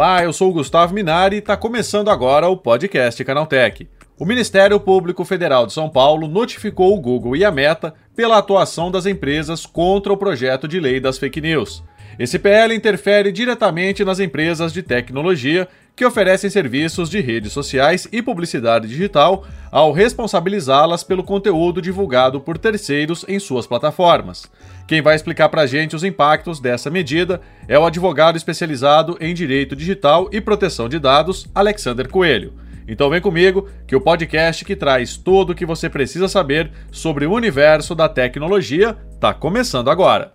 Olá, eu sou o Gustavo Minari e está começando agora o podcast Canaltech. O Ministério Público Federal de São Paulo notificou o Google e a Meta pela atuação das empresas contra o projeto de lei das fake news. Esse PL interfere diretamente nas empresas de tecnologia que oferecem serviços de redes sociais e publicidade digital ao responsabilizá-las pelo conteúdo divulgado por terceiros em suas plataformas. Quem vai explicar para a gente os impactos dessa medida é o advogado especializado em direito digital e proteção de dados, Alexander Coelho. Então vem comigo que o podcast que traz tudo o que você precisa saber sobre o universo da tecnologia está começando agora.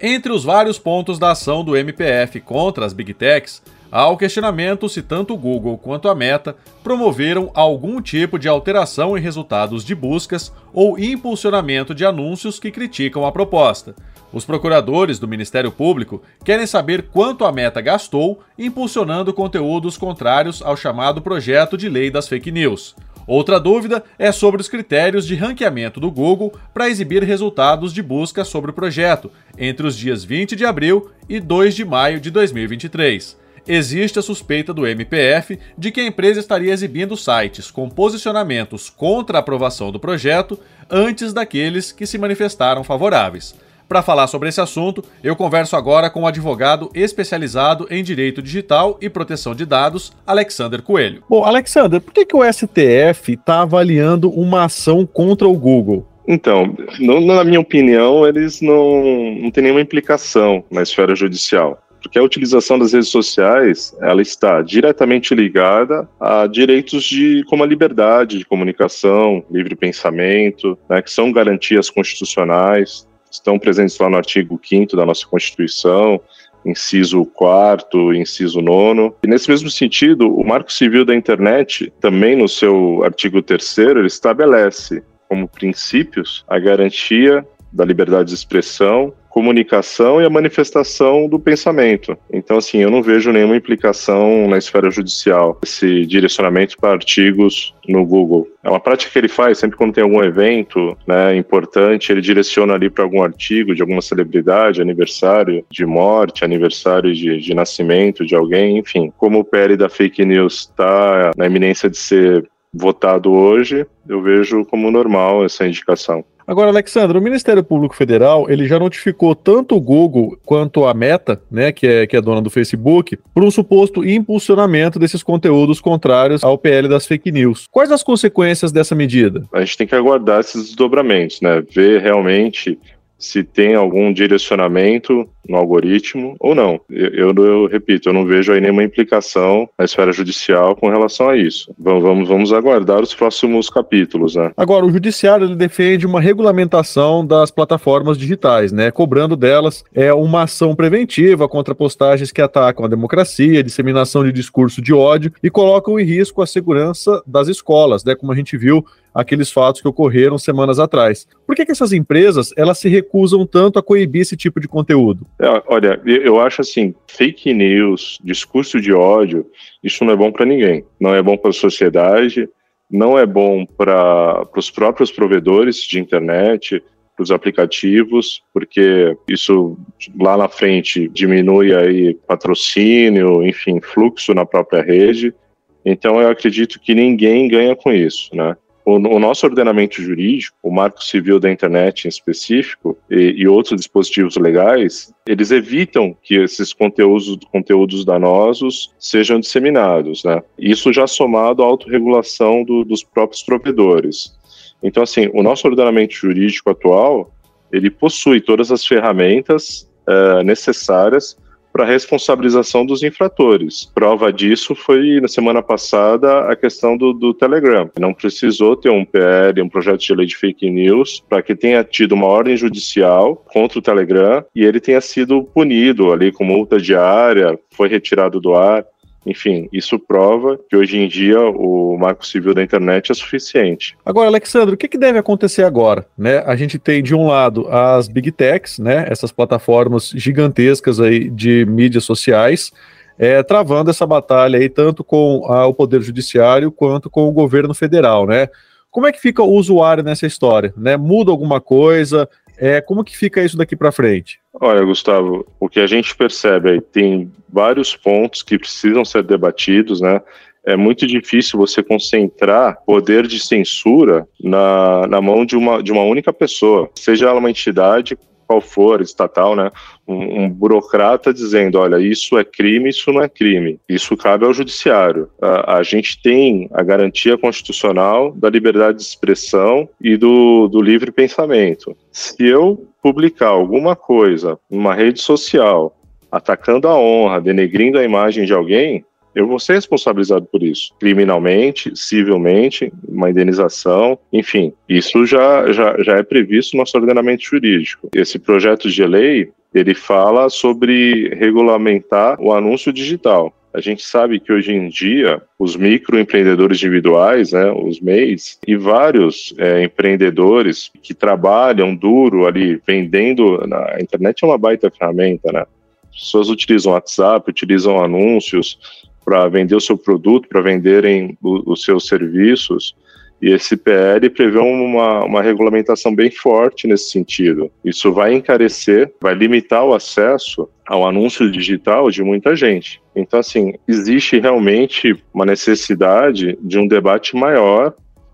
Entre os vários pontos da ação do MPF contra as Big Techs, Há o questionamento se tanto o Google quanto a Meta promoveram algum tipo de alteração em resultados de buscas ou impulsionamento de anúncios que criticam a proposta. Os procuradores do Ministério Público querem saber quanto a Meta gastou impulsionando conteúdos contrários ao chamado projeto de lei das fake news. Outra dúvida é sobre os critérios de ranqueamento do Google para exibir resultados de busca sobre o projeto entre os dias 20 de abril e 2 de maio de 2023 existe a suspeita do MPF de que a empresa estaria exibindo sites com posicionamentos contra a aprovação do projeto antes daqueles que se manifestaram favoráveis. Para falar sobre esse assunto, eu converso agora com o advogado especializado em direito digital e proteção de dados, Alexander Coelho. Bom, Alexander, por que, que o STF está avaliando uma ação contra o Google? Então, na minha opinião, eles não, não têm nenhuma implicação na esfera judicial porque a utilização das redes sociais ela está diretamente ligada a direitos de como a liberdade de comunicação, livre pensamento, né, que são garantias constitucionais, estão presentes lá no artigo 5 da nossa Constituição, inciso 4 inciso 9 E nesse mesmo sentido, o Marco Civil da Internet, também no seu artigo 3 ele estabelece como princípios a garantia da liberdade de expressão, comunicação e a manifestação do pensamento. Então, assim, eu não vejo nenhuma implicação na esfera judicial esse direcionamento para artigos no Google. É uma prática que ele faz sempre quando tem algum evento né, importante, ele direciona ali para algum artigo de alguma celebridade, aniversário de morte, aniversário de, de nascimento de alguém, enfim. Como o PL da fake news está na iminência de ser votado hoje, eu vejo como normal essa indicação. Agora, Alexandre, o Ministério Público Federal ele já notificou tanto o Google quanto a Meta, né, que é, que é dona do Facebook, por um suposto impulsionamento desses conteúdos contrários ao PL das fake news. Quais as consequências dessa medida? A gente tem que aguardar esses desdobramentos, né? Ver realmente se tem algum direcionamento no algoritmo ou não. Eu, eu, eu, repito, eu não vejo aí nenhuma implicação na esfera judicial com relação a isso. Vamos, vamos, vamos aguardar os próximos capítulos, né? Agora, o judiciário defende uma regulamentação das plataformas digitais, né? Cobrando delas é uma ação preventiva contra postagens que atacam a democracia, disseminação de discurso de ódio e colocam em risco a segurança das escolas, né? Como a gente viu aqueles fatos que ocorreram semanas atrás. Por que, que essas empresas elas se recusam tanto a coibir esse tipo de conteúdo? É, olha, eu acho assim, fake news, discurso de ódio, isso não é bom para ninguém. Não é bom para a sociedade, não é bom para os próprios provedores de internet, para os aplicativos, porque isso lá na frente diminui aí patrocínio, enfim, fluxo na própria rede. Então eu acredito que ninguém ganha com isso, né? O, o, nosso ordenamento jurídico, o Marco Civil da Internet em específico e, e, outros dispositivos legais, eles evitam que esses conteúdos, conteúdos danosos sejam disseminados, né? Isso já somado à autorregulação do, dos próprios provedores. Então, assim, o nosso ordenamento jurídico atual, ele possui todas as ferramentas uh, necessárias para responsabilização dos infratores. Prova disso foi na semana passada a questão do, do Telegram. Não precisou ter um PL, um projeto de lei de fake news, para que tenha tido uma ordem judicial contra o Telegram e ele tenha sido punido ali com multa diária, foi retirado do ar. Enfim, isso prova que hoje em dia o marco civil da internet é suficiente. Agora, Alexandre, o que, que deve acontecer agora? Né? A gente tem, de um lado, as big techs, né? essas plataformas gigantescas aí de mídias sociais, é, travando essa batalha aí, tanto com a, o Poder Judiciário quanto com o governo federal, né? Como é que fica o usuário nessa história? Né? Muda alguma coisa? É, como que fica isso daqui para frente? Olha, Gustavo, o que a gente percebe aí tem vários pontos que precisam ser debatidos, né? É muito difícil você concentrar poder de censura na, na mão de uma, de uma única pessoa, seja ela uma entidade qual for, estatal, né, um, um, burocrata dizendo, olha, isso é crime, isso não é crime. Isso cabe ao judiciário. A, a, gente tem a garantia constitucional da liberdade de expressão e do, do livre pensamento. Se eu publicar alguma coisa numa rede social atacando a honra, denegrindo a imagem de alguém, eu vou ser responsabilizado por isso, criminalmente, civilmente, uma indenização, enfim, isso já, já, já é previsto no nosso ordenamento jurídico. Esse projeto de lei, ele fala sobre regulamentar o anúncio digital. A gente sabe que hoje em dia os microempreendedores individuais, né, os MEIs, e vários é, empreendedores que trabalham duro ali vendendo, na internet é uma baita ferramenta, né? As pessoas utilizam WhatsApp, utilizam anúncios, para vender o seu produto, para venderem o, os seus serviços. E esse PL prevê uma, uma regulamentação bem forte nesse sentido. Isso vai encarecer, vai limitar o acesso ao anúncio digital de muita gente. Então, assim, existe realmente uma necessidade de um debate maior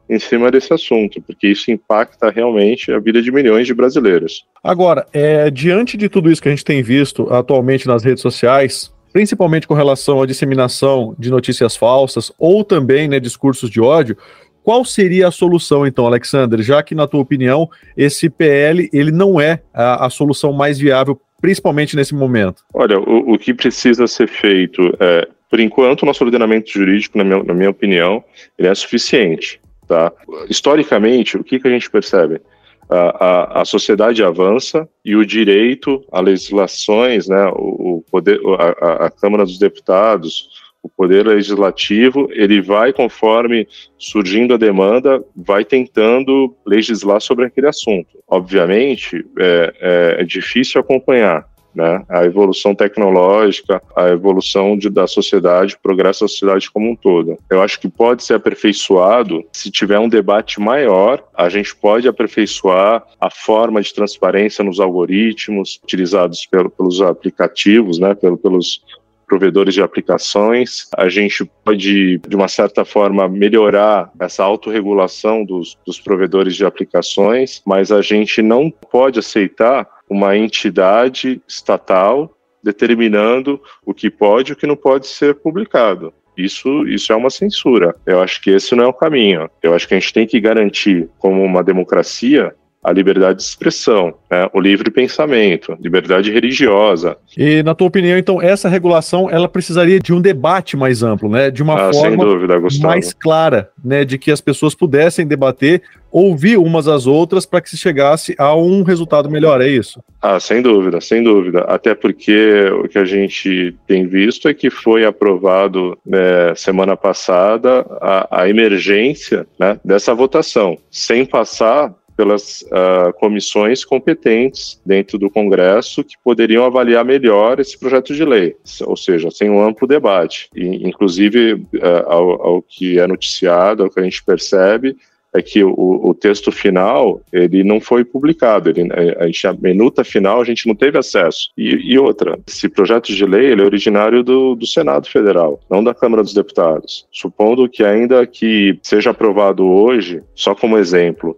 em cima desse assunto, porque isso impacta realmente a vida de milhões de brasileiros. Agora, é, diante de tudo isso que a gente tem visto atualmente nas redes sociais, principalmente com relação à disseminação de notícias falsas ou também né, discursos de ódio, qual seria a solução, então, Alexander? Já que, na tua opinião, esse PL ele não é a, a solução mais viável, principalmente nesse momento? Olha, o, o que precisa ser feito é, por enquanto, o nosso ordenamento jurídico, na minha, na minha opinião, ele é suficiente. Tá? Historicamente, o que, que a gente percebe? A, a, sociedade avança e o direito a legislações, né, o, o poder, a, a, Câmara dos Deputados, o poder legislativo, ele vai conforme surgindo a demanda, vai tentando legislar sobre aquele assunto. Obviamente, é, é, é difícil acompanhar, né? A evolução tecnológica, a evolução de, da sociedade, o progresso da sociedade como um todo. Eu acho que pode ser aperfeiçoado se tiver um debate maior. A gente pode aperfeiçoar a forma de transparência nos algoritmos utilizados pelo, pelos aplicativos, né? Pelo, pelos provedores de aplicações. A gente pode, de uma certa forma, melhorar essa autorregulação dos, dos provedores de aplicações, mas a gente não pode aceitar uma entidade estatal determinando o que pode e o que não pode ser publicado. Isso, isso é uma censura. Eu acho que esse não é o caminho. Eu acho que a gente tem que garantir, como uma democracia, a liberdade de expressão, né, o livre pensamento, liberdade religiosa. E na tua opinião, então, essa regulação ela precisaria de um debate mais amplo, né, de uma ah, forma dúvida, mais clara, né, de que as pessoas pudessem debater, ouvir umas às outras para que se chegasse a um resultado melhor, é isso? Ah, sem dúvida, sem dúvida. Até porque o que a gente tem visto é que foi aprovado né, semana passada a, a emergência né, dessa votação, sem passar pelas uh, comissões competentes dentro do Congresso que poderiam avaliar melhor esse projeto de lei, ou seja, sem um amplo debate. E, inclusive, uh, ao, ao, que é noticiado, ao que a gente percebe, é que o, o texto final ele não foi publicado, ele, a, gente, a minuta final a gente não teve acesso. E, e outra, esse projeto de lei é originário do, do Senado Federal, não da Câmara dos Deputados. Supondo que ainda que seja aprovado hoje, só como exemplo,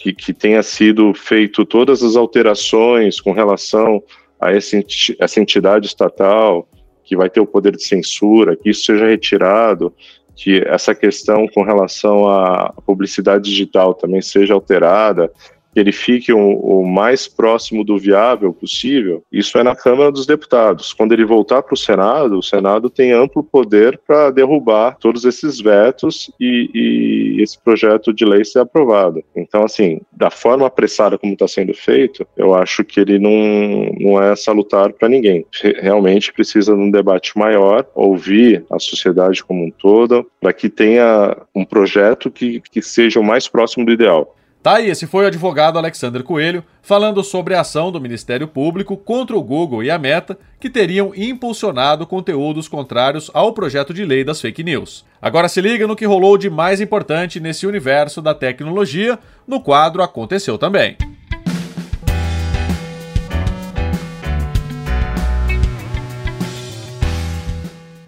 que, que tenha sido feito todas as alterações com relação a essa entidade estatal que vai ter o poder de censura, que isso seja retirado, que essa questão com relação à publicidade digital também seja alterada, que ele fique o, o, mais próximo do viável possível, isso é na Câmara dos Deputados. Quando ele voltar para o Senado, o Senado tem amplo poder para derrubar todos esses vetos e, e, esse projeto de lei ser aprovado. Então, assim, da forma apressada como está sendo feito, eu acho que ele não, não é salutar para ninguém. Realmente precisa de um debate maior, ouvir a sociedade como um todo, para que tenha um projeto que, que seja o mais próximo do ideal. Tá aí, esse foi o advogado Alexander Coelho falando sobre a ação do Ministério Público contra o Google e a Meta, que teriam impulsionado conteúdos contrários ao projeto de lei das fake news. Agora se liga no que rolou de mais importante nesse universo da tecnologia, no quadro Aconteceu Também.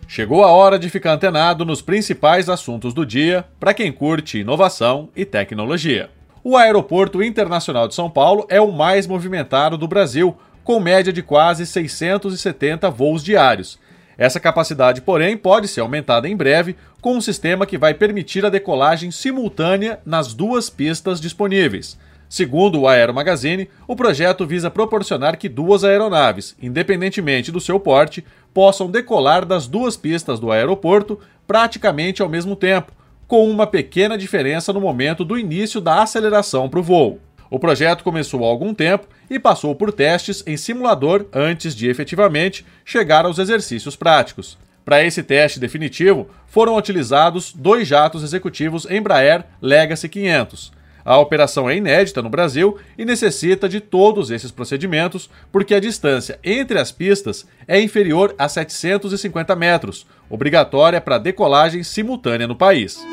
Chegou a hora de ficar antenado nos principais assuntos do dia para quem curte inovação e tecnologia. O Aeroporto Internacional de São Paulo é o mais movimentado do Brasil, com média de quase 670 voos diários. Essa capacidade, porém, pode ser aumentada em breve com um sistema que vai permitir a decolagem simultânea nas duas pistas disponíveis. Segundo o Aero Magazine, o projeto visa proporcionar que duas aeronaves, independentemente do seu porte, possam decolar das duas pistas do aeroporto praticamente ao mesmo tempo, com uma pequena diferença no momento do início da aceleração para o voo. O projeto começou há algum tempo e passou por testes em simulador antes de efetivamente chegar aos exercícios práticos. Para esse teste definitivo, foram utilizados dois jatos executivos Embraer Legacy 500. A operação é inédita no Brasil e necessita de todos esses procedimentos porque a distância entre as pistas é inferior a 750 metros, obrigatória para decolagem simultânea no país.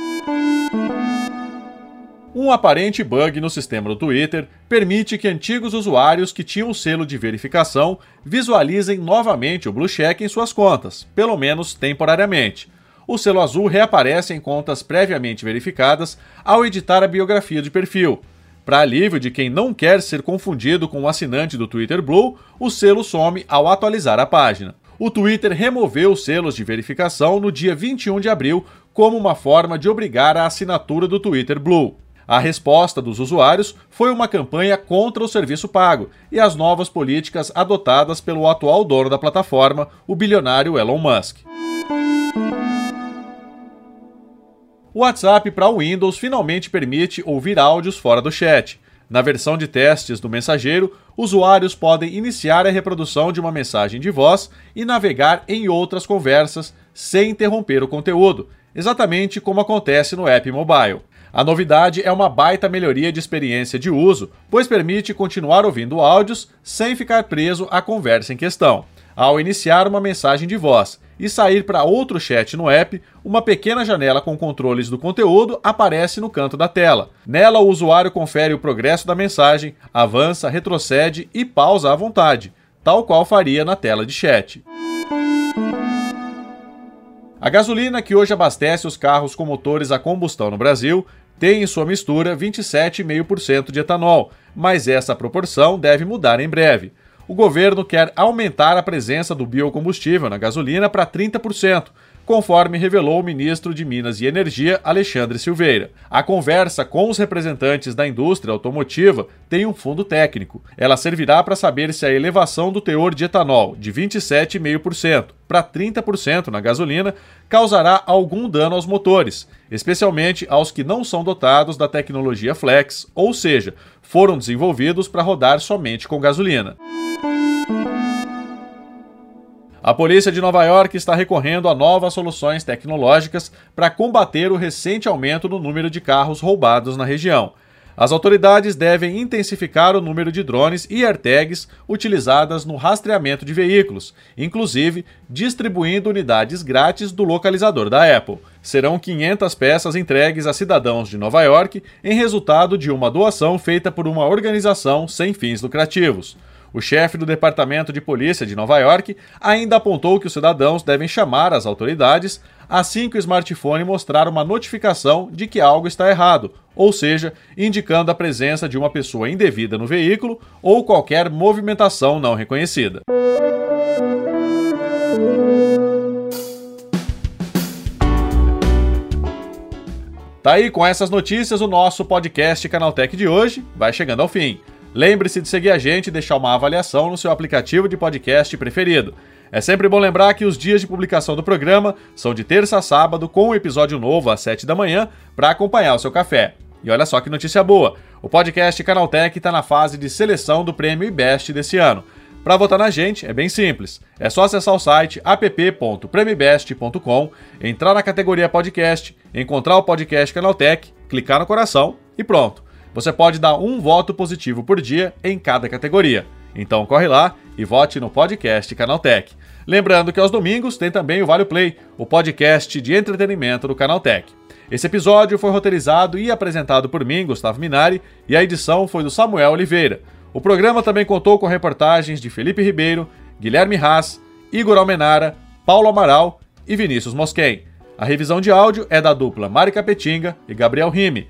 Um aparente bug no sistema do Twitter permite que antigos usuários que tinham o selo de verificação visualizem novamente o blue check em suas contas, pelo menos temporariamente. O selo azul reaparece em contas previamente verificadas ao editar a biografia de perfil. Para alívio de quem não quer ser confundido com o assinante do Twitter Blue, o selo some ao atualizar a página. O Twitter removeu os selos de verificação no dia 21 de abril como uma forma de obrigar a assinatura do Twitter Blue. A resposta dos usuários foi uma campanha contra o serviço pago e as novas políticas adotadas pelo atual dono da plataforma, o bilionário Elon Musk. O WhatsApp para Windows finalmente permite ouvir áudios fora do chat. Na versão de testes do mensageiro, usuários podem iniciar a reprodução de uma mensagem de voz e navegar em outras conversas sem interromper o conteúdo, exatamente como acontece no app mobile. A novidade é uma baita melhoria de experiência de uso, pois permite continuar ouvindo áudios sem ficar preso à conversa em questão. Ao iniciar uma mensagem de voz e sair para outro chat no app, uma pequena janela com controles do conteúdo aparece no canto da tela. Nela, o usuário confere o progresso da mensagem, avança, retrocede e pausa à vontade, tal qual faria na tela de chat. A gasolina que hoje abastece os carros com motores a combustão no Brasil tem em sua mistura 27,5% de etanol, mas essa proporção deve mudar em breve. O governo quer aumentar a presença do biocombustível na gasolina para 30%, conforme revelou o ministro de Minas e Energia, Alexandre Silveira. A conversa com os representantes da indústria automotiva tem um fundo técnico. Ela servirá para saber se a elevação do teor de etanol de 27,5% para 30% na gasolina causará algum dano aos motores, especialmente aos que não são dotados da tecnologia Flex, ou seja, foram desenvolvidos para rodar somente com gasolina. A polícia de Nova York está recorrendo a novas soluções tecnológicas para combater o recente aumento no número de carros roubados na região. As autoridades devem intensificar o número de drones e AirTags utilizadas no rastreamento de veículos, inclusive distribuindo unidades grátis do localizador da Apple. Serão 500 peças entregues a cidadãos de Nova York em resultado de uma doação feita por uma organização sem fins lucrativos. O chefe do Departamento de Polícia de Nova York ainda apontou que os cidadãos devem chamar as autoridades assim que o smartphone mostrar uma notificação de que algo está errado, ou seja, indicando a presença de uma pessoa indevida no veículo ou qualquer movimentação não reconhecida. Tá aí com essas notícias o nosso podcast Canaltech de hoje vai chegando ao fim. Lembre-se de seguir a gente e deixar uma avaliação no seu aplicativo de podcast preferido. É sempre bom lembrar que os dias de publicação do programa são de terça a sábado, com um episódio novo às 7 da manhã, para acompanhar o seu café. E olha só que notícia boa: o podcast Canaltech está na fase de seleção do prêmio IBEST desse ano. Para votar na gente é bem simples. É só acessar o site app.premibest.com, entrar na categoria podcast, encontrar o podcast Canaltech, clicar no coração e pronto. Você pode dar um voto positivo por dia em cada categoria. Então corre lá e vote no podcast Canaltech. Lembrando que aos domingos tem também o Vale Play, o podcast de entretenimento do Canaltech. Esse episódio foi roteirizado e apresentado por mim, Gustavo Minari, e a edição foi do Samuel Oliveira. O programa também contou com reportagens de Felipe Ribeiro, Guilherme Haas, Igor Almenara, Paulo Amaral e Vinícius Mosquen. A revisão de áudio é da dupla Mari Capetinga e Gabriel Rime,